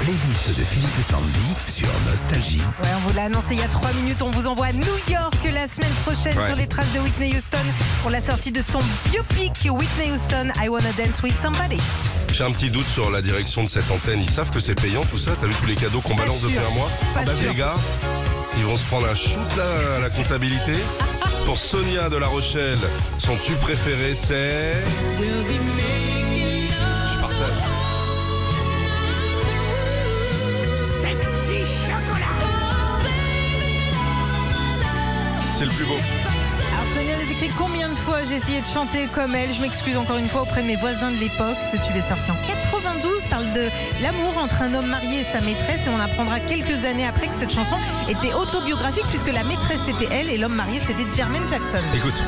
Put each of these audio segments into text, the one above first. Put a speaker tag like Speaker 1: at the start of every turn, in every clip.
Speaker 1: playlist de Philippe et Sandy sur Nostalgie.
Speaker 2: Ouais, on vous l'a annoncé il y a trois minutes. On vous envoie à New York la semaine prochaine
Speaker 3: Ouais.
Speaker 2: sur les traces de Whitney Houston pour la sortie de son biopic Whitney Houston, I Wanna Dance with Somebody.
Speaker 3: J'ai un petit doute sur la direction de cette antenne. Ils savent que c'est payant tout ça T'as vu tous les cadeaux qu'on balance
Speaker 2: sûr.
Speaker 3: depuis un mois
Speaker 2: Pas
Speaker 3: Ah bah,
Speaker 2: sûr.
Speaker 3: Les gars, ils vont se prendre un shoot là à la comptabilité. Pour Sonia de La Rochelle, son tube préféré c'est... C'est le plus beau.
Speaker 2: Alors Sonia nous écrit combien de fois j'ai essayé de chanter comme elle? Je m'excuse encore une fois auprès de mes voisins de l'époque. Ce tube est sorti en 92, parle de l'amour entre un homme marié et sa maîtresse et on apprendra quelques années après que cette chanson était autobiographique puisque la maîtresse c'était elle et l'homme marié c'était Jermaine Jackson.
Speaker 3: Écoute.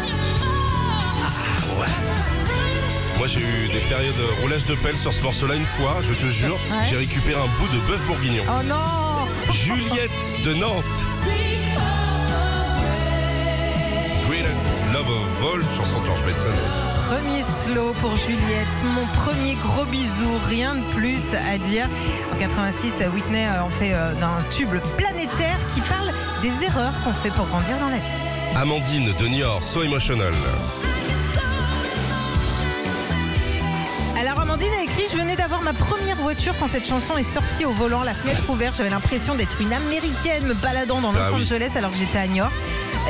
Speaker 3: Ah, ouais. Moi j'ai eu des périodes de roulage de pelle sur ce morceau-là une fois, je te jure,
Speaker 2: Ouais.
Speaker 3: j'ai récupéré un bout de bœuf bourguignon.
Speaker 2: Oh non
Speaker 3: Juliette de Nantes. Love of All, chanson de George Benson.
Speaker 2: Premier slow pour Juliette, mon premier gros bisou, rien de plus à dire. En 86, Whitney euh, en fait euh, d'un tube planétaire qui parle des erreurs qu'on fait pour grandir dans la vie.
Speaker 3: Amandine de Niort, So Emotional.
Speaker 2: Alors Amandine a écrit Je venais d'avoir ma première voiture quand cette chanson est sortie au volant, la fenêtre ouverte. J'avais l'impression d'être une américaine me baladant dans Los
Speaker 3: Ah oui.
Speaker 2: Angeles alors que j'étais à New York.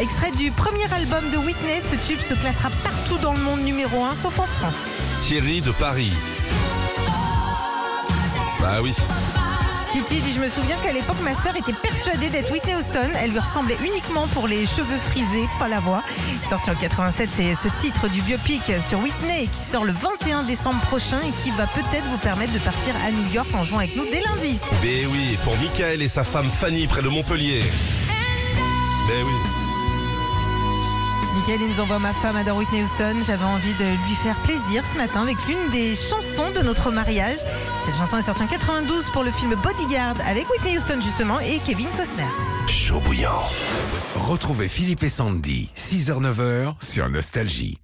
Speaker 2: Extrait du premier album de Whitney, ce tube se classera partout dans le monde numéro 1, sauf en France.
Speaker 3: Thierry de Paris. Bah oui.
Speaker 2: Titi dit Je me souviens qu'à l'époque, ma sœur était persuadée d'être Whitney Houston. Elle lui ressemblait uniquement pour les cheveux frisés, pas la voix. Sorti en 87, c'est ce titre du biopic sur Whitney qui sort le 21 décembre prochain et qui va peut-être vous permettre de partir à New York en jouant avec nous dès lundi.
Speaker 3: Ben oui, pour Michael et sa femme Fanny près de Montpellier. Ben oui.
Speaker 2: Michael, il nous envoie ma femme adore Whitney Houston. J'avais envie de lui faire plaisir ce matin avec l'une des chansons de notre mariage. Cette chanson est sortie en 92 pour le film Bodyguard avec Whitney Houston justement et Kevin Costner.
Speaker 1: Chaud bouillant. Retrouvez Philippe et Sandy, 6h-9h sur Nostalgie.